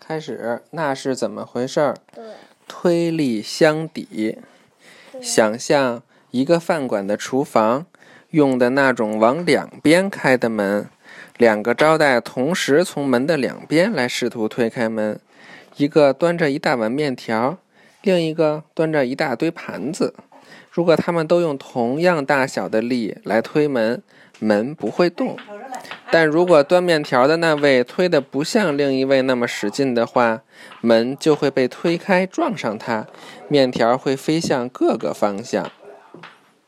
开始，那是怎么回事儿？对，推力相抵。想象一个饭馆的厨房，用的那种往两边开的门，两个招待同时从门的两边来试图推开门，一个端着一大碗面条，另一个端着一大堆盘子。如果他们都用同样大小的力来推门，门不会动。但如果端面条的那位推的不像另一位那么使劲的话，门就会被推开，撞上它，面条会飞向各个方向。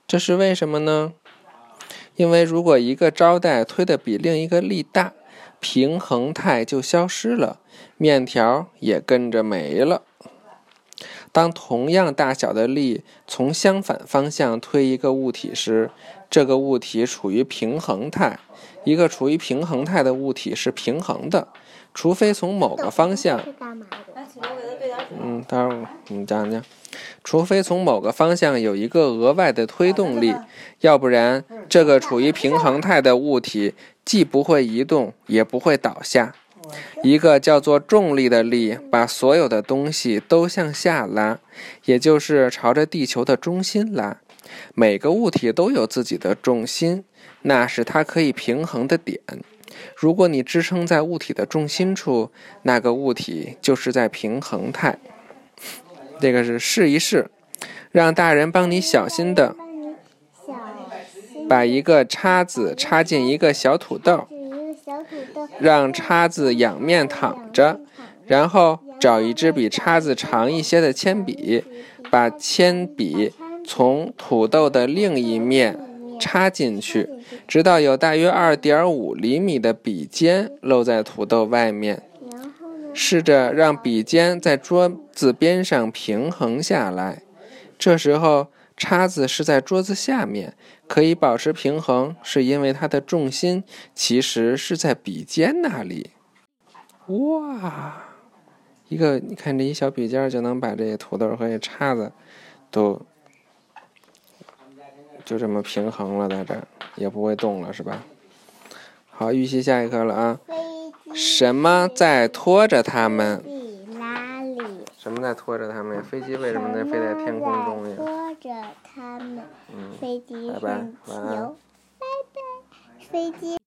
这是为什么呢？因为如果一个招待推的比另一个力大，平衡态就消失了，面条也跟着没了。当同样大小的力从相反方向推一个物体时，这个物体处于平衡态。一个处于平衡态的物体是平衡的，除非从某个方向。嗯，待会儿你讲讲。除非从某个方向有一个额外的推动力，要不然这个处于平衡态的物体既不会移动，也不会倒下。一个叫做重力的力，把所有的东西都向下拉，也就是朝着地球的中心拉。每个物体都有自己的重心，那是它可以平衡的点。如果你支撑在物体的重心处，那个物体就是在平衡态。这个是试一试，让大人帮你小心的把一个叉子插进一个小土豆。让叉子仰面躺着，然后找一支比叉子长一些的铅笔，把铅笔从土豆的另一面插进去，直到有大约二点五厘米的笔尖露在土豆外面。试着让笔尖在桌子边上平衡下来。这时候。叉子是在桌子下面，可以保持平衡，是因为它的重心其实是在笔尖那里。哇，一个你看这一小笔尖就能把这土豆和这叉子都就这么平衡了，在这也不会动了，是吧？好，预习下一课了啊！什么在拖着它们？什么在拖着它们呀？飞机为什么在飞在天空中呀？拖着他们。嗯。飞机上求，拜拜，飞机。